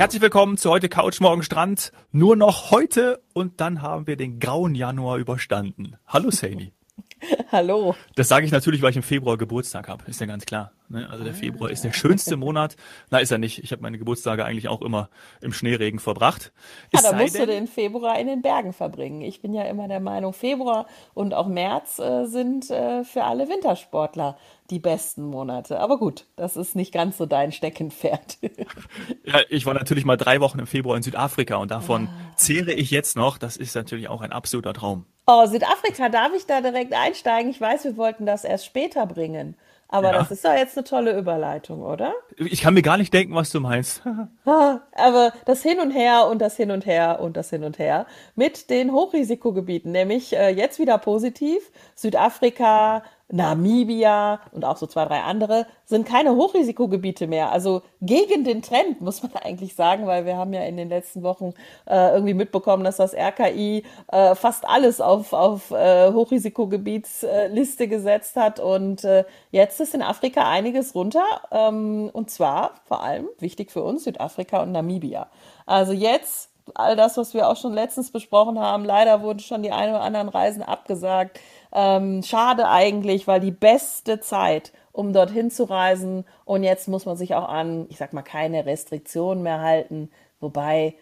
Herzlich willkommen zu heute Couch Morgen Strand. Nur noch heute und dann haben wir den grauen Januar überstanden. Hallo Saini. Hallo. Das sage ich natürlich, weil ich im Februar Geburtstag habe. Ist ja ganz klar. Ne? Also der Februar ist der schönste Monat. Na, ist er nicht. Ich habe meine Geburtstage eigentlich auch immer im Schneeregen verbracht. Ja, da musst du den Februar in den Bergen verbringen. Ich bin ja immer der Meinung, Februar und auch März äh, sind äh, für alle Wintersportler die besten Monate. Aber gut, das ist nicht ganz so dein Steckenpferd. ja, ich war natürlich mal drei Wochen im Februar in Südafrika und davon ah. zähle ich jetzt noch. Das ist natürlich auch ein absoluter Traum. Oh, Südafrika, darf ich da direkt einsteigen? Ich weiß, wir wollten das erst später bringen. Aber ja. das ist doch jetzt eine tolle Überleitung, oder? Ich kann mir gar nicht denken, was du meinst. Aber das Hin und Her und das Hin und Her und das Hin und Her mit den Hochrisikogebieten, nämlich äh, jetzt wieder positiv. Südafrika, Namibia und auch so zwei, drei andere sind keine Hochrisikogebiete mehr. Also gegen den Trend, muss man eigentlich sagen, weil wir haben ja in den letzten Wochen äh, irgendwie mitbekommen, dass das RKI äh, fast alles auf, auf äh, Hochrisikogebietsliste gesetzt hat. Und äh, jetzt ist in Afrika einiges runter. Ähm, und zwar vor allem wichtig für uns Südafrika und Namibia. Also jetzt all das, was wir auch schon letztens besprochen haben. Leider wurden schon die ein oder anderen Reisen abgesagt. Ähm, schade eigentlich, weil die beste Zeit, um dorthin zu reisen und jetzt muss man sich auch an, ich sag mal, keine Restriktionen mehr halten. Wobei,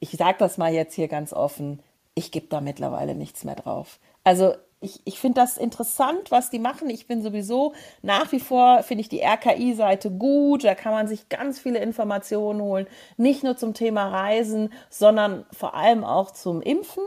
ich sag das mal jetzt hier ganz offen, ich gebe da mittlerweile nichts mehr drauf. Also ich, ich finde das interessant, was die machen. Ich bin sowieso nach wie vor, finde ich die RKI-Seite gut. Da kann man sich ganz viele Informationen holen. Nicht nur zum Thema Reisen, sondern vor allem auch zum Impfen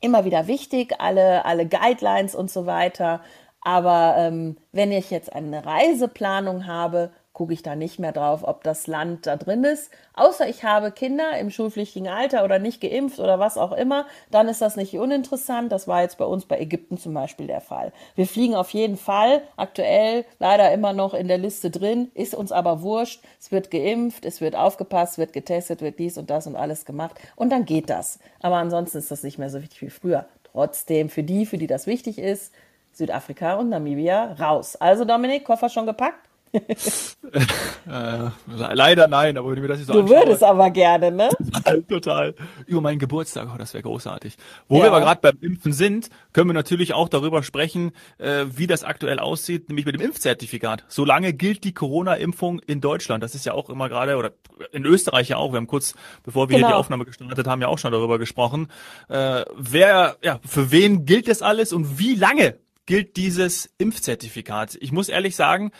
immer wieder wichtig, alle, alle Guidelines und so weiter. Aber ähm, wenn ich jetzt eine Reiseplanung habe, gucke ich da nicht mehr drauf, ob das Land da drin ist. Außer ich habe Kinder im schulpflichtigen Alter oder nicht geimpft oder was auch immer, dann ist das nicht uninteressant. Das war jetzt bei uns bei Ägypten zum Beispiel der Fall. Wir fliegen auf jeden Fall aktuell leider immer noch in der Liste drin, ist uns aber wurscht. Es wird geimpft, es wird aufgepasst, wird getestet, wird dies und das und alles gemacht und dann geht das. Aber ansonsten ist das nicht mehr so wichtig wie früher. Trotzdem für die, für die das wichtig ist, Südafrika und Namibia raus. Also Dominik, Koffer schon gepackt? äh, leider nein, aber wenn ich mir das nicht so Du anschaue, würdest aber gerne, ne? Total, total. Über meinen Geburtstag, oh, das wäre großartig. Wo ja. wir aber gerade beim Impfen sind, können wir natürlich auch darüber sprechen, äh, wie das aktuell aussieht, nämlich mit dem Impfzertifikat. Solange gilt die Corona-Impfung in Deutschland. Das ist ja auch immer gerade, oder in Österreich ja auch. Wir haben kurz, bevor wir genau. hier die Aufnahme gestartet haben, ja auch schon darüber gesprochen. Äh, wer, ja, für wen gilt das alles und wie lange gilt dieses Impfzertifikat? Ich muss ehrlich sagen,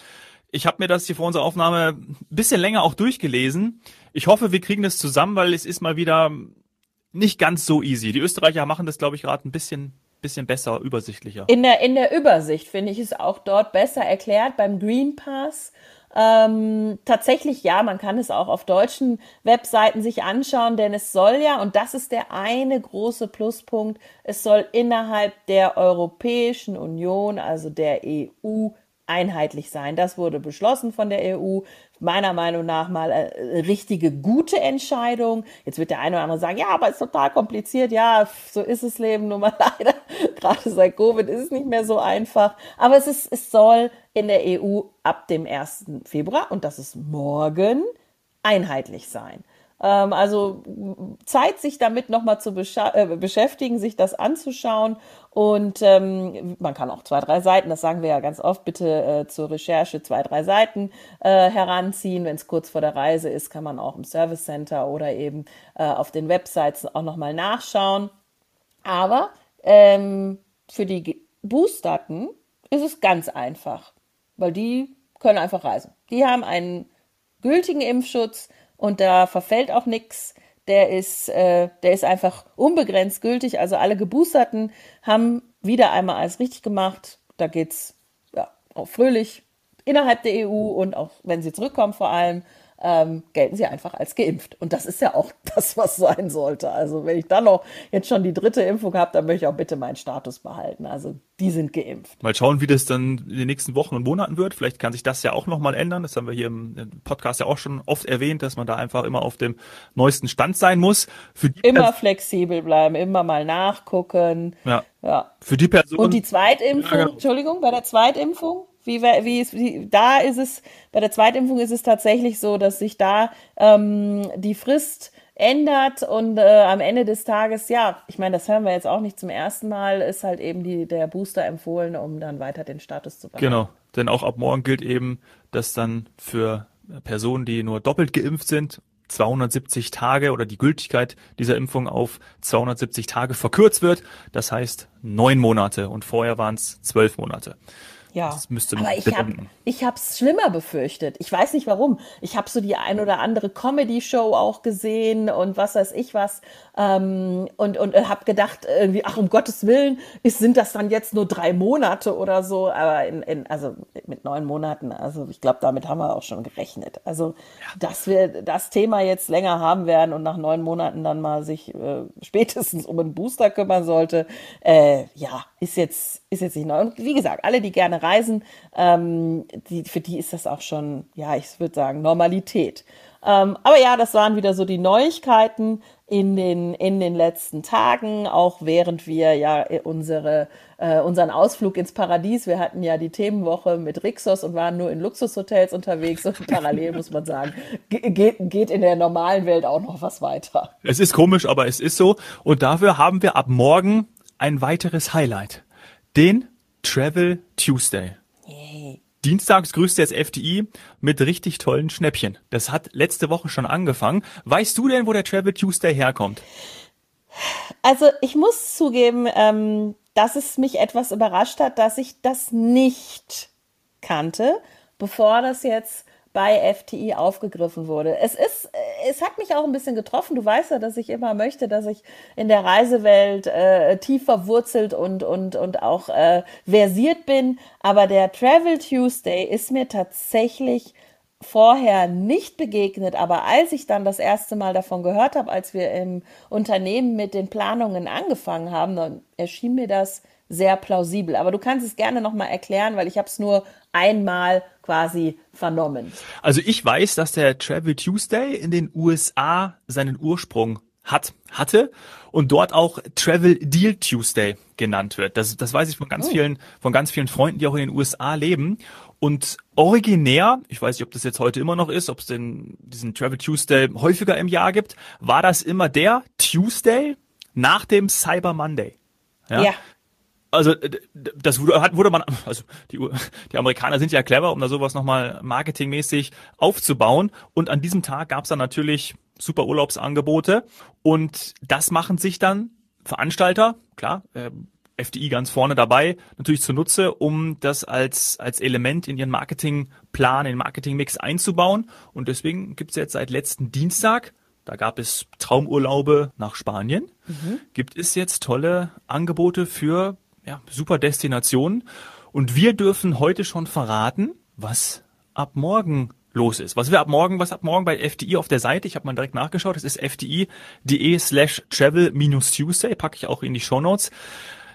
ich habe mir das hier vor unserer Aufnahme ein bisschen länger auch durchgelesen. Ich hoffe, wir kriegen das zusammen, weil es ist mal wieder nicht ganz so easy. Die Österreicher machen das, glaube ich, gerade ein bisschen bisschen besser, übersichtlicher. In der, in der Übersicht finde ich es auch dort besser erklärt beim Green Pass. Ähm, tatsächlich ja, man kann es auch auf deutschen Webseiten sich anschauen, denn es soll ja, und das ist der eine große Pluspunkt, es soll innerhalb der Europäischen Union, also der EU, einheitlich sein. Das wurde beschlossen von der EU. Meiner Meinung nach mal eine äh, richtige gute Entscheidung. Jetzt wird der eine oder andere sagen, ja, aber ist total kompliziert. Ja, so ist es Leben nun mal leider. Gerade seit Covid ist es nicht mehr so einfach. Aber es ist, es soll in der EU ab dem 1. Februar, und das ist morgen, einheitlich sein. Ähm, also Zeit, sich damit nochmal zu äh, beschäftigen, sich das anzuschauen. Und ähm, man kann auch zwei, drei Seiten, das sagen wir ja ganz oft, bitte äh, zur Recherche zwei, drei Seiten äh, heranziehen. Wenn es kurz vor der Reise ist, kann man auch im Service Center oder eben äh, auf den Websites auch nochmal nachschauen. Aber ähm, für die Boosterten ist es ganz einfach, weil die können einfach reisen. Die haben einen gültigen Impfschutz, und da verfällt auch nichts. Der ist, äh, der ist einfach unbegrenzt gültig. Also alle Geboosterten haben wieder einmal alles richtig gemacht. Da geht's ja, auch fröhlich innerhalb der EU und auch wenn sie zurückkommen vor allem ähm, gelten sie einfach als geimpft. Und das ist ja auch das, was sein sollte. Also wenn ich dann noch jetzt schon die dritte Impfung habe, dann möchte ich auch bitte meinen Status behalten. Also die sind geimpft. Mal schauen, wie das dann in den nächsten Wochen und Monaten wird. Vielleicht kann sich das ja auch nochmal ändern. Das haben wir hier im Podcast ja auch schon oft erwähnt, dass man da einfach immer auf dem neuesten Stand sein muss. immer flexibel bleiben, immer mal nachgucken. Ja. ja. Für die Person. Und die Zweitimpfung, ja, genau. Entschuldigung, bei der Zweitimpfung, Wie, wie, ist, wie, da ist es, bei der Zweitimpfung ist es tatsächlich so, dass sich da ähm, die Frist ändert und äh, am Ende des Tages, ja, ich meine, das hören wir jetzt auch nicht zum ersten Mal, ist halt eben die, der Booster empfohlen, um dann weiter den Status zu behalten. Genau, denn auch ab morgen gilt eben, dass dann für Personen, die nur doppelt geimpft sind, 270 Tage oder die Gültigkeit dieser Impfung auf 270 Tage verkürzt wird. Das heißt neun Monate und vorher waren es zwölf Monate. Ja, das müsste aber ich habe ich es schlimmer befürchtet. Ich weiß nicht warum. Ich habe so die ein oder andere Comedy-Show auch gesehen und was weiß ich was ähm, und und habe gedacht irgendwie, ach um Gottes Willen, ist, sind das dann jetzt nur drei Monate oder so? Aber in, in also mit neun Monaten, also ich glaube, damit haben wir auch schon gerechnet. Also ja. dass wir das Thema jetzt länger haben werden und nach neun Monaten dann mal sich äh, spätestens um einen Booster kümmern sollte, äh, ja, ist jetzt ist jetzt nicht neu. Und wie gesagt, alle, die gerne reisen, ähm, die, für die ist das auch schon, ja, ich würde sagen, Normalität. Ähm, aber ja, das waren wieder so die Neuigkeiten in den, in den letzten Tagen, auch während wir ja unsere, äh, unseren Ausflug ins Paradies, wir hatten ja die Themenwoche mit Rixos und waren nur in Luxushotels unterwegs und parallel muss man sagen, geht, geht in der normalen Welt auch noch was weiter. Es ist komisch, aber es ist so und dafür haben wir ab morgen ein weiteres Highlight den Travel Tuesday. Yay. Dienstags grüßt jetzt FDI mit richtig tollen Schnäppchen. Das hat letzte Woche schon angefangen. Weißt du denn, wo der Travel Tuesday herkommt? Also ich muss zugeben, ähm, dass es mich etwas überrascht hat, dass ich das nicht kannte, bevor das jetzt bei FTI aufgegriffen wurde. Es ist, es hat mich auch ein bisschen getroffen. Du weißt ja, dass ich immer möchte, dass ich in der Reisewelt äh, tief verwurzelt und, und, und auch äh, versiert bin. Aber der Travel Tuesday ist mir tatsächlich vorher nicht begegnet, aber als ich dann das erste Mal davon gehört habe, als wir im Unternehmen mit den Planungen angefangen haben, dann erschien mir das sehr plausibel. Aber du kannst es gerne nochmal erklären, weil ich habe es nur einmal quasi vernommen. Also ich weiß, dass der Travel Tuesday in den USA seinen Ursprung hat, hatte und dort auch Travel Deal Tuesday genannt wird. Das, das weiß ich von ganz oh. vielen, von ganz vielen Freunden, die auch in den USA leben. Und originär, ich weiß nicht, ob das jetzt heute immer noch ist, ob es den, diesen Travel Tuesday häufiger im Jahr gibt, war das immer der Tuesday nach dem Cyber Monday. Ja. ja also das wurde, wurde man, also die, die Amerikaner sind ja clever, um da sowas nochmal marketingmäßig aufzubauen. Und an diesem Tag gab es dann natürlich super Urlaubsangebote. Und das machen sich dann Veranstalter, klar, äh, FDI ganz vorne dabei, natürlich zunutze, um das als, als Element in ihren Marketingplan, in den Marketingmix einzubauen. Und deswegen gibt's jetzt seit letzten Dienstag da gab es Traumurlaube nach Spanien. Mhm. Gibt es jetzt tolle Angebote für ja, super Destination. Und wir dürfen heute schon verraten, was ab morgen los ist. Was wir ab morgen, was ab morgen bei FDI auf der Seite, ich habe mal direkt nachgeschaut, es ist fdi.de slash travel-tuesday, packe ich auch in die Show Notes.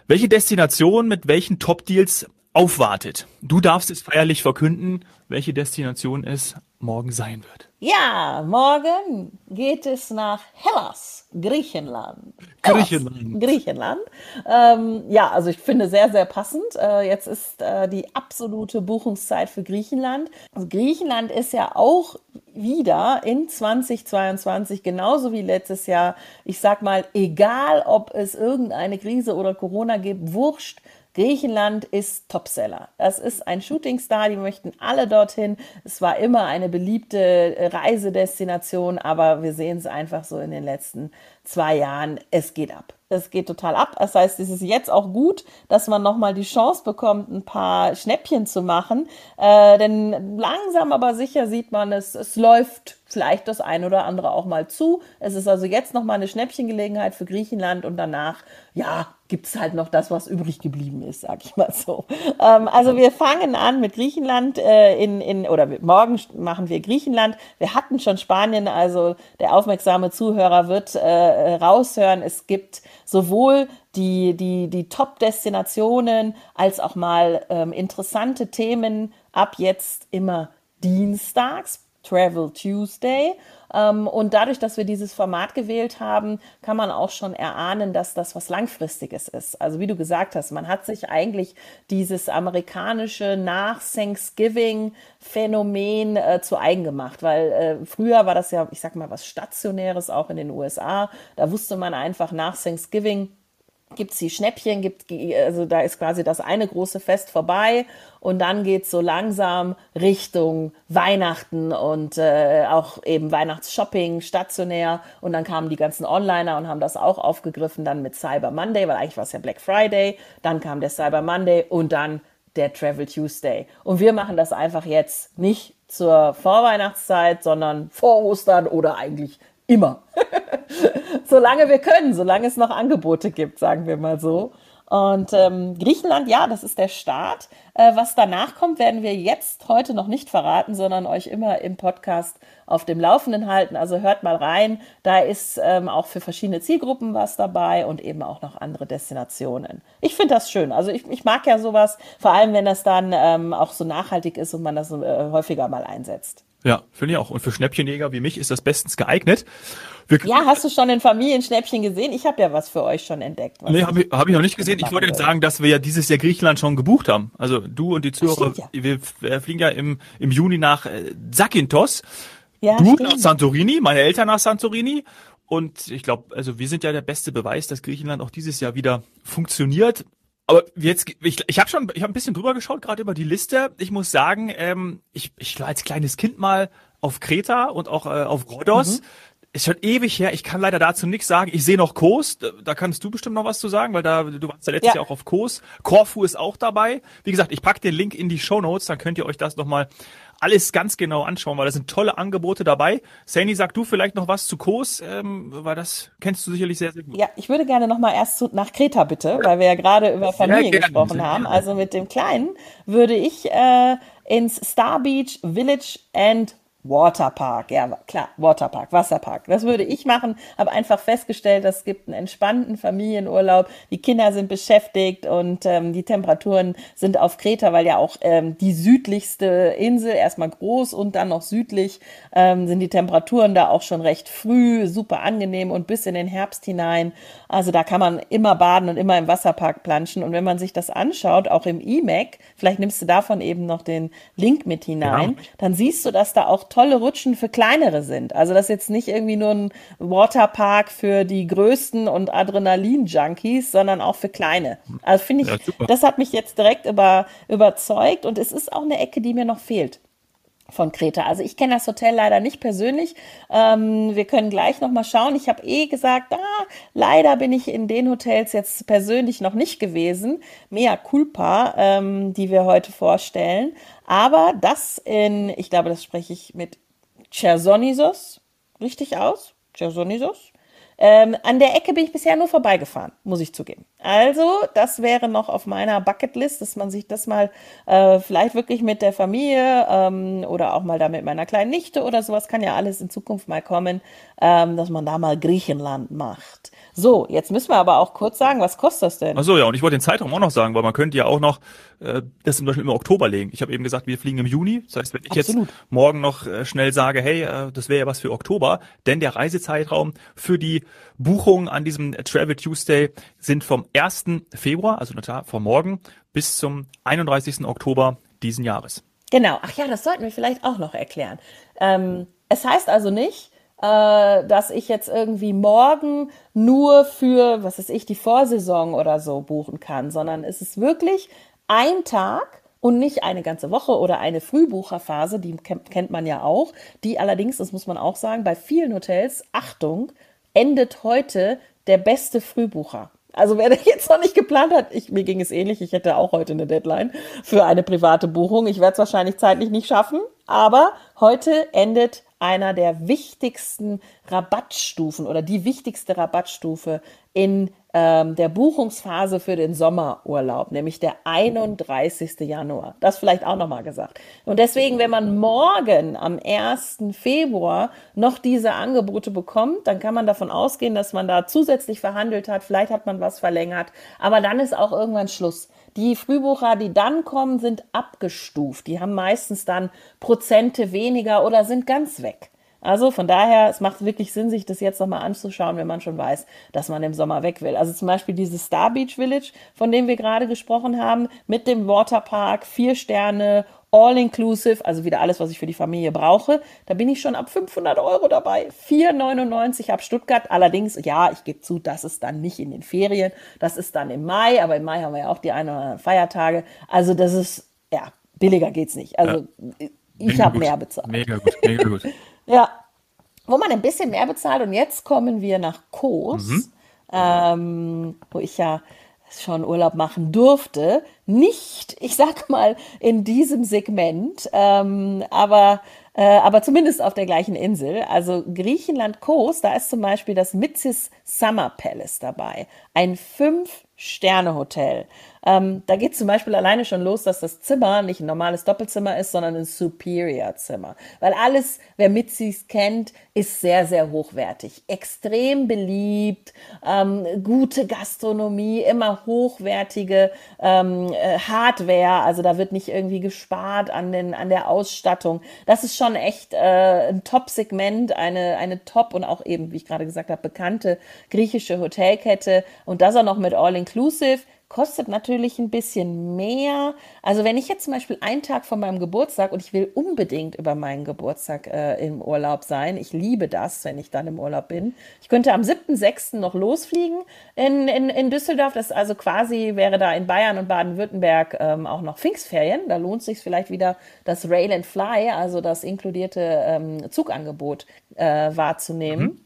Welche Destination mit welchen Top-Deals aufwartet. Du darfst es feierlich verkünden, welche Destination es morgen sein wird. Ja, morgen geht es nach Hellas, Griechenland. Griechenland. Hellas, Griechenland. Ähm, ja, also ich finde sehr, sehr passend. Äh, jetzt ist äh, die absolute Buchungszeit für Griechenland. Also Griechenland ist ja auch wieder in 2022 genauso wie letztes Jahr. Ich sag mal, egal ob es irgendeine Krise oder Corona gibt, wurscht Griechenland ist Topseller. Das ist ein Shootingstar, die möchten alle dorthin. Es war immer eine beliebte Reisedestination, aber wir sehen es einfach so in den letzten zwei Jahren. Es geht ab. Es geht total ab. Das heißt, es ist jetzt auch gut, dass man nochmal die Chance bekommt, ein paar Schnäppchen zu machen. Äh, denn langsam aber sicher sieht man, es, es läuft vielleicht das ein oder andere auch mal zu. Es ist also jetzt nochmal eine Schnäppchengelegenheit für Griechenland und danach, ja, gibt es halt noch das, was übrig geblieben ist, sag ich mal so. Ähm, also wir fangen an mit Griechenland äh, in, in, oder morgen machen wir Griechenland. Wir hatten schon Spanien, also der aufmerksame Zuhörer wird äh, raushören. Es gibt sowohl die, die, die Top-Destinationen als auch mal ähm, interessante Themen ab jetzt immer dienstags Travel Tuesday. Ähm, und dadurch, dass wir dieses Format gewählt haben, kann man auch schon erahnen, dass das was Langfristiges ist. Also wie du gesagt hast, man hat sich eigentlich dieses amerikanische nach Thanksgiving Phänomen äh, zu eigen gemacht, weil äh, früher war das ja, ich sag mal, was Stationäres auch in den USA. Da wusste man einfach nach Thanksgiving, gibt's die Schnäppchen, gibt, also da ist quasi das eine große Fest vorbei und dann geht's so langsam Richtung Weihnachten und äh, auch eben Weihnachtsshopping stationär und dann kamen die ganzen Onliner und haben das auch aufgegriffen dann mit Cyber Monday, weil eigentlich war es ja Black Friday, dann kam der Cyber Monday und dann der Travel Tuesday. Und wir machen das einfach jetzt nicht zur Vorweihnachtszeit, sondern vor Ostern oder eigentlich immer. solange wir können, solange es noch Angebote gibt, sagen wir mal so. Und ähm, Griechenland, ja, das ist der Start. Äh, was danach kommt, werden wir jetzt heute noch nicht verraten, sondern euch immer im Podcast auf dem Laufenden halten. Also hört mal rein. Da ist ähm, auch für verschiedene Zielgruppen was dabei und eben auch noch andere Destinationen. Ich finde das schön. Also ich, ich mag ja sowas, vor allem wenn das dann ähm, auch so nachhaltig ist und man das äh, häufiger mal einsetzt. Ja, finde ich auch. Und für Schnäppchenjäger wie mich ist das bestens geeignet. Wir ja, hast du schon ein Familienschnäppchen gesehen? Ich habe ja was für euch schon entdeckt. Nee, habe ich, hab ich noch nicht gesehen. Ich wollte jetzt sagen, dass wir ja dieses Jahr Griechenland schon gebucht haben. Also du und die Zuhörer, ja. wir fliegen ja im, im Juni nach äh, Zakynthos. Ja, du stimmt. nach Santorini, meine Eltern nach Santorini. Und ich glaube, also wir sind ja der beste Beweis, dass Griechenland auch dieses Jahr wieder funktioniert. Aber jetzt, ich, ich habe schon, ich habe ein bisschen drüber geschaut, gerade über die Liste. Ich muss sagen, ähm, ich, ich war als kleines Kind mal auf Kreta und auch äh, auf Rhodos. Mhm. Ist schon ewig her. Ich kann leider dazu nichts sagen. Ich sehe noch Kos. Da kannst du bestimmt noch was zu sagen, weil da du warst ja letztes ja. Jahr auch auf Kos. Korfu ist auch dabei. Wie gesagt, ich pack den Link in die Show Notes. Dann könnt ihr euch das noch mal alles ganz genau anschauen, weil da sind tolle Angebote dabei. Sani, sag du vielleicht noch was zu Kos, ähm, weil das kennst du sicherlich sehr, sehr gut. Ja, ich würde gerne noch mal erst zu, nach Kreta bitte, weil wir ja gerade über Familie ja, gesprochen haben. Also mit dem Kleinen würde ich äh, ins Star Beach Village and Waterpark, ja klar, Waterpark, Wasserpark. Das würde ich machen, habe einfach festgestellt, es gibt einen entspannten Familienurlaub, die Kinder sind beschäftigt und ähm, die Temperaturen sind auf Kreta, weil ja auch ähm, die südlichste Insel, erstmal groß und dann noch südlich, ähm, sind die Temperaturen da auch schon recht früh, super angenehm und bis in den Herbst hinein. Also da kann man immer baden und immer im Wasserpark planschen. Und wenn man sich das anschaut, auch im E-Mac, vielleicht nimmst du davon eben noch den Link mit hinein, genau. dann siehst du, dass da auch tolle Rutschen für kleinere sind. Also das ist jetzt nicht irgendwie nur ein Waterpark für die größten und Adrenalin-Junkies, sondern auch für kleine. Also finde ich, ja, das hat mich jetzt direkt über, überzeugt und es ist auch eine Ecke, die mir noch fehlt von Kreta. Also ich kenne das Hotel leider nicht persönlich. Ähm, wir können gleich noch mal schauen. Ich habe eh gesagt, ah, leider bin ich in den Hotels jetzt persönlich noch nicht gewesen. Mea culpa, ähm, die wir heute vorstellen. Aber das in, ich glaube, das spreche ich mit Chersonisos richtig aus. Chersonisos. Ähm, an der Ecke bin ich bisher nur vorbeigefahren, muss ich zugeben. Also, das wäre noch auf meiner Bucketlist, dass man sich das mal äh, vielleicht wirklich mit der Familie ähm, oder auch mal da mit meiner kleinen Nichte oder sowas, kann ja alles in Zukunft mal kommen, ähm, dass man da mal Griechenland macht. So, jetzt müssen wir aber auch kurz sagen, was kostet das denn? Ach so, ja, und ich wollte den Zeitraum auch noch sagen, weil man könnte ja auch noch äh, das zum Beispiel im Oktober legen. Ich habe eben gesagt, wir fliegen im Juni. Das heißt, wenn ich Absolut. jetzt morgen noch äh, schnell sage, hey, äh, das wäre ja was für Oktober, denn der Reisezeitraum für die Buchung an diesem Travel Tuesday sind vom 1. Februar, also vom morgen, bis zum 31. Oktober diesen Jahres. Genau. Ach ja, das sollten wir vielleicht auch noch erklären. Ähm, es heißt also nicht, äh, dass ich jetzt irgendwie morgen nur für, was weiß ich, die Vorsaison oder so buchen kann, sondern es ist wirklich ein Tag und nicht eine ganze Woche oder eine Frühbucherphase, die kennt man ja auch, die allerdings, das muss man auch sagen, bei vielen Hotels, Achtung, endet heute der beste Frühbucher. Also wer jetzt noch nicht geplant hat, ich, mir ging es ähnlich, ich hätte auch heute eine Deadline für eine private Buchung. Ich werde es wahrscheinlich zeitlich nicht schaffen, aber heute endet einer der wichtigsten Rabattstufen oder die wichtigste Rabattstufe in ähm, der Buchungsphase für den Sommerurlaub, nämlich der 31. Januar. Das vielleicht auch nochmal gesagt. Und deswegen, wenn man morgen am 1. Februar noch diese Angebote bekommt, dann kann man davon ausgehen, dass man da zusätzlich verhandelt hat. Vielleicht hat man was verlängert. Aber dann ist auch irgendwann Schluss. Die Frühbucher, die dann kommen, sind abgestuft. Die haben meistens dann Prozente weniger oder sind ganz weg. Also von daher, es macht wirklich Sinn, sich das jetzt nochmal anzuschauen, wenn man schon weiß, dass man im Sommer weg will. Also zum Beispiel dieses Star Beach Village, von dem wir gerade gesprochen haben, mit dem Waterpark, vier Sterne, all-inclusive, also wieder alles, was ich für die Familie brauche. Da bin ich schon ab 500 Euro dabei. 4,99 ab Stuttgart. Allerdings, ja, ich gebe zu, das ist dann nicht in den Ferien. Das ist dann im Mai, aber im Mai haben wir ja auch die ein oder anderen Feiertage. Also das ist, ja, billiger geht's nicht. Also ja. ich habe mehr bezahlt. Mega gut, mega gut. Ja, wo man ein bisschen mehr bezahlt. Und jetzt kommen wir nach Kos, mhm. ähm, wo ich ja schon Urlaub machen durfte. Nicht, ich sag mal, in diesem Segment, ähm, aber, äh, aber zumindest auf der gleichen Insel. Also Griechenland Kos, da ist zum Beispiel das Mitzis Summer Palace dabei. Ein fünf Sterne-Hotel. Ähm, da geht zum Beispiel alleine schon los, dass das Zimmer nicht ein normales Doppelzimmer ist, sondern ein Superior-Zimmer. Weil alles, wer Mitzis kennt, ist sehr, sehr hochwertig. Extrem beliebt, ähm, gute Gastronomie, immer hochwertige ähm, äh, Hardware. Also da wird nicht irgendwie gespart an, den, an der Ausstattung. Das ist schon echt äh, ein Top-Segment, eine, eine Top und auch eben, wie ich gerade gesagt habe, bekannte griechische Hotelkette. Und das auch noch mit All-Inclusive kostet natürlich ein bisschen mehr. Also wenn ich jetzt zum Beispiel einen Tag vor meinem Geburtstag und ich will unbedingt über meinen Geburtstag äh, im Urlaub sein, ich liebe das, wenn ich dann im Urlaub bin. Ich könnte am 7.6. noch losfliegen in, in, in Düsseldorf. Das also quasi wäre da in Bayern und Baden-Württemberg ähm, auch noch Pfingstferien. Da lohnt sich vielleicht wieder das Rail and Fly, also das inkludierte ähm, Zugangebot äh, wahrzunehmen. Mhm.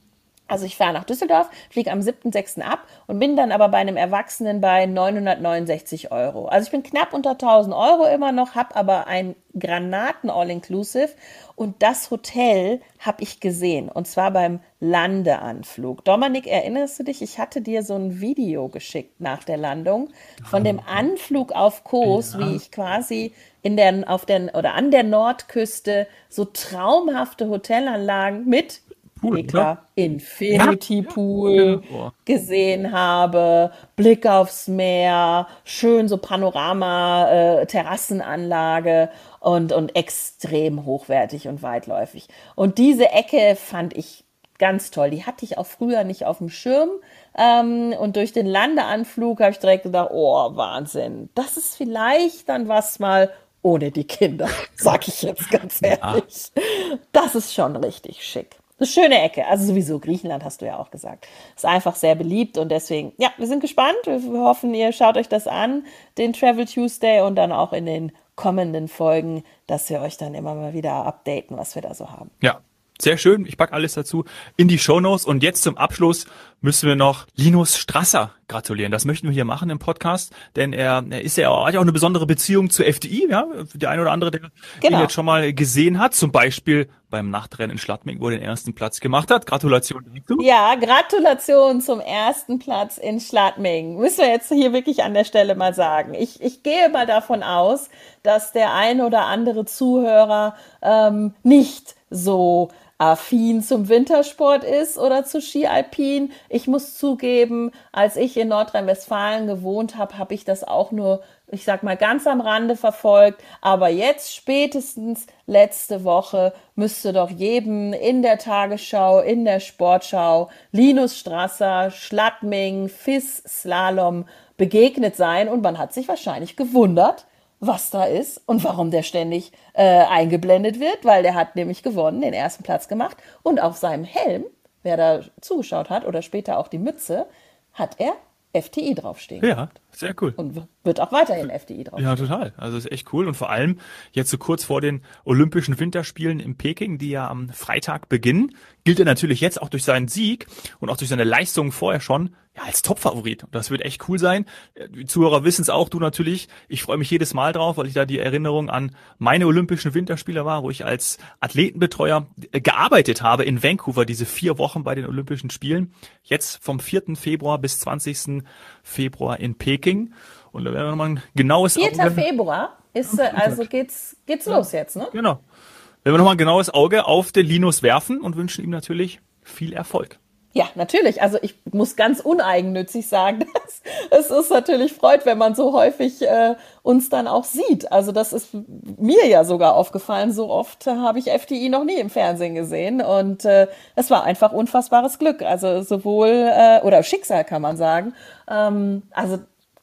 Also ich fahre nach Düsseldorf, fliege am 7.6. ab und bin dann aber bei einem Erwachsenen bei 969 Euro. Also ich bin knapp unter 1000 Euro immer noch, habe aber ein Granaten All-Inclusive und das Hotel habe ich gesehen und zwar beim Landeanflug. Dominik, erinnerst du dich? Ich hatte dir so ein Video geschickt nach der Landung von dem Anflug auf Kos, ja. wie ich quasi in der, auf der oder an der Nordküste so traumhafte Hotelanlagen mit Pool, Eklar, Infinity ja? Pool ja. gesehen habe, Blick aufs Meer, schön so Panorama, äh, Terrassenanlage und, und extrem hochwertig und weitläufig. Und diese Ecke fand ich ganz toll. Die hatte ich auch früher nicht auf dem Schirm. Ähm, und durch den Landeanflug habe ich direkt gedacht, oh, Wahnsinn. Das ist vielleicht dann was mal ohne die Kinder, sag ich jetzt ganz ehrlich. Ja. Das ist schon richtig schick. Eine schöne Ecke. Also sowieso Griechenland hast du ja auch gesagt. Ist einfach sehr beliebt und deswegen, ja, wir sind gespannt. Wir hoffen, ihr schaut euch das an, den Travel Tuesday und dann auch in den kommenden Folgen, dass wir euch dann immer mal wieder updaten, was wir da so haben. Ja, sehr schön. Ich pack alles dazu in die Shownotes. Und jetzt zum Abschluss müssen wir noch Linus Strasser gratulieren. Das möchten wir hier machen im Podcast, denn er, er ist ja auch, hat ja auch eine besondere Beziehung zur FDI. Ja, der eine oder andere, der genau. ihn jetzt schon mal gesehen hat, zum Beispiel beim Nachtrennen in Schladming, wo er den ersten Platz gemacht hat. Gratulation dazu. Ja, Gratulation zum ersten Platz in Schladming. Müssen wir jetzt hier wirklich an der Stelle mal sagen. Ich, ich gehe mal davon aus, dass der ein oder andere Zuhörer ähm, nicht so affin zum Wintersport ist oder zu Ski Alpin. Ich muss zugeben, als ich in Nordrhein-Westfalen gewohnt habe, habe ich das auch nur, ich sag mal, ganz am Rande verfolgt. Aber jetzt spätestens letzte Woche müsste doch jedem in der Tagesschau, in der Sportschau Linus Strasser, Schlattming, Fiss Slalom begegnet sein und man hat sich wahrscheinlich gewundert, was da ist und warum der ständig äh, eingeblendet wird, weil der hat nämlich gewonnen, den ersten Platz gemacht und auf seinem Helm, wer da zugeschaut hat oder später auch die Mütze, hat er FTI draufstehen. Ja, sehr cool. Und wird auch weiterhin FDI drauf. Ja, total. Also ist echt cool. Und vor allem jetzt so kurz vor den Olympischen Winterspielen in Peking, die ja am Freitag beginnen, gilt er natürlich jetzt auch durch seinen Sieg und auch durch seine Leistungen vorher schon ja, als Topfavorit. Und das wird echt cool sein. Die Zuhörer wissen es auch, du natürlich. Ich freue mich jedes Mal drauf, weil ich da die Erinnerung an meine Olympischen Winterspiele war, wo ich als Athletenbetreuer äh, gearbeitet habe in Vancouver, diese vier Wochen bei den Olympischen Spielen. Jetzt vom 4. Februar bis 20. Februar in Peking. Und da werden wir nochmal ein genaues 4. Auge. Februar ist, äh, also geht's, geht's ja. los jetzt, ne? Genau. Werden wir nochmal ein genaues Auge auf den Linus werfen und wünschen ihm natürlich viel Erfolg. Ja, natürlich. Also ich muss ganz uneigennützig sagen, dass es ist natürlich freut, wenn man so häufig äh, uns dann auch sieht. Also das ist mir ja sogar aufgefallen. So oft habe ich FDI noch nie im Fernsehen gesehen und äh, es war einfach unfassbares Glück. Also sowohl äh, oder Schicksal kann man sagen. Ähm, also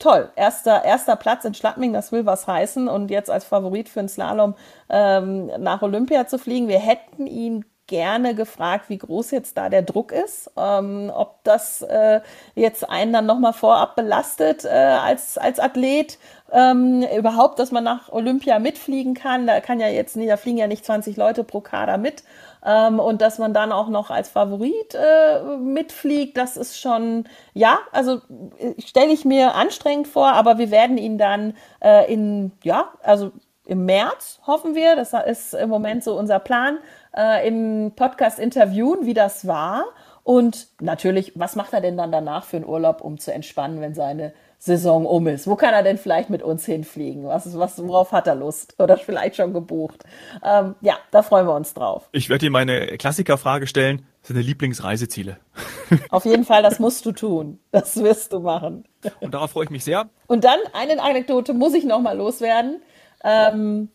toll. Erster, erster Platz in Schladming, das will was heißen. Und jetzt als Favorit für den Slalom ähm, nach Olympia zu fliegen. Wir hätten ihn gerne gefragt, wie groß jetzt da der Druck ist, ähm, ob das äh, jetzt einen dann nochmal vorab belastet äh, als, als Athlet, ähm, überhaupt, dass man nach Olympia mitfliegen kann. Da kann ja jetzt da fliegen ja nicht 20 Leute pro Kader mit. Ähm, und dass man dann auch noch als Favorit äh, mitfliegt, das ist schon, ja, also äh, stelle ich mir anstrengend vor, aber wir werden ihn dann äh, in, ja, also im März, hoffen wir, das ist im Moment so unser Plan, äh, im Podcast interviewen, wie das war. Und natürlich, was macht er denn dann danach für einen Urlaub, um zu entspannen, wenn seine Saison um ist? Wo kann er denn vielleicht mit uns hinfliegen? Was, was, worauf hat er Lust? Oder vielleicht schon gebucht? Ähm, ja, da freuen wir uns drauf. Ich werde dir meine Klassikerfrage stellen. Seine Lieblingsreiseziele? Auf jeden Fall, das musst du tun. Das wirst du machen. Und darauf freue ich mich sehr. Und dann eine Anekdote muss ich nochmal loswerden. Ähm,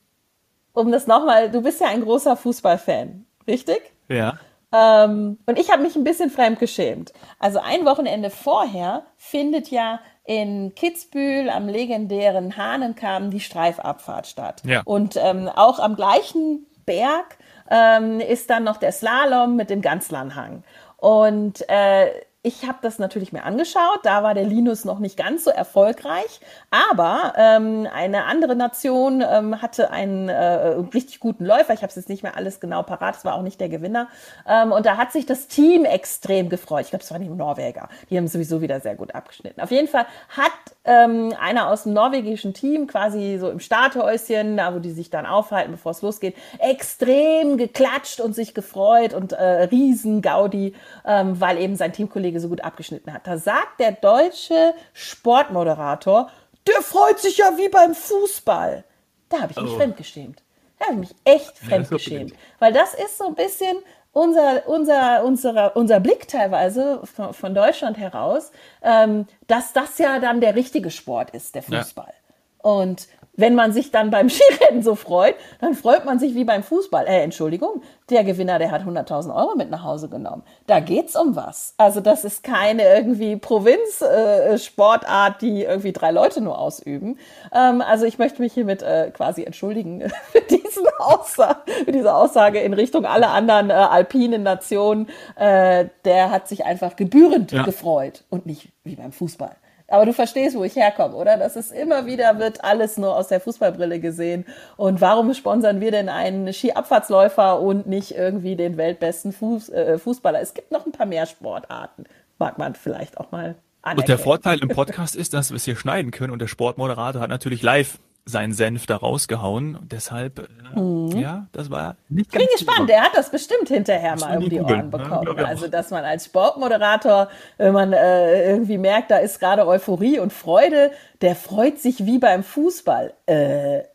um das nochmal, du bist ja ein großer Fußballfan, richtig? Ja. Ähm, und ich habe mich ein bisschen fremdgeschämt. Also ein Wochenende vorher findet ja in Kitzbühel am legendären Hahnenkamm die Streifabfahrt statt. Ja. Und ähm, auch am gleichen Berg ähm, ist dann noch der Slalom mit dem Ganzlernhang. Und äh, ich habe das natürlich mir angeschaut. Da war der Linus noch nicht ganz so erfolgreich. Aber ähm, eine andere Nation ähm, hatte einen äh, richtig guten Läufer. Ich habe es jetzt nicht mehr alles genau parat. Es war auch nicht der Gewinner. Ähm, und da hat sich das Team extrem gefreut. Ich glaube, es waren die Norweger. Die haben sowieso wieder sehr gut abgeschnitten. Auf jeden Fall hat ähm, einer aus dem norwegischen Team quasi so im Starthäuschen, da wo die sich dann aufhalten, bevor es losgeht, extrem geklatscht und sich gefreut und äh, riesen Gaudi, ähm, weil eben sein Teamkollege so gut abgeschnitten hat. Da sagt der deutsche Sportmoderator, der freut sich ja wie beim Fußball. Da habe ich mich oh. fremdgeschämt. Da habe ich mich echt fremdgeschämt. Ja, weil das ist so ein bisschen unser, unser, unser, unser Blick teilweise von, von Deutschland heraus, ähm, dass das ja dann der richtige Sport ist, der Fußball. Ja. Und wenn man sich dann beim Skirennen so freut, dann freut man sich wie beim Fußball. Äh, Entschuldigung, der Gewinner, der hat 100.000 Euro mit nach Hause genommen. Da geht's um was. Also das ist keine irgendwie Provinzsportart, äh, die irgendwie drei Leute nur ausüben. Ähm, also ich möchte mich hiermit äh, quasi entschuldigen für, diesen Aussage, für diese Aussage in Richtung aller anderen äh, alpinen Nationen. Äh, der hat sich einfach gebührend ja. gefreut und nicht wie beim Fußball. Aber du verstehst, wo ich herkomme, oder? Das ist immer wieder wird alles nur aus der Fußballbrille gesehen. Und warum sponsern wir denn einen Skiabfahrtsläufer und nicht irgendwie den weltbesten Fuß, äh, Fußballer? Es gibt noch ein paar mehr Sportarten. Mag man vielleicht auch mal anerkennen. Und der Vorteil im Podcast ist, dass wir es hier schneiden können und der Sportmoderator hat natürlich live seinen Senf da rausgehauen. Deshalb, äh, mhm. ja, das war nicht ganz. Bin gespannt, der hat das bestimmt hinterher mal um die Ohren bekommen. Ja, also, dass man als Sportmoderator, wenn man äh, irgendwie merkt, da ist gerade Euphorie und Freude, der freut sich wie beim Fußball. Äh.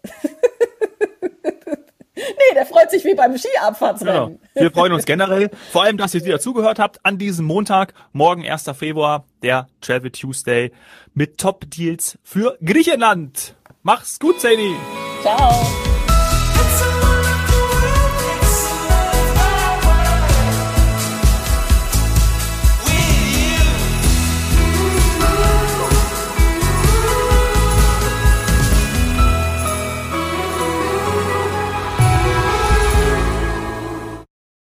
Nee, der freut sich wie beim Skiabfahrtsrennen. Genau. Wir freuen uns generell, vor allem, dass ihr wieder zugehört habt an diesem Montag, morgen 1. Februar, der Travel Tuesday mit Top-Deals für Griechenland. Mach's gut, Sadie. Ciao.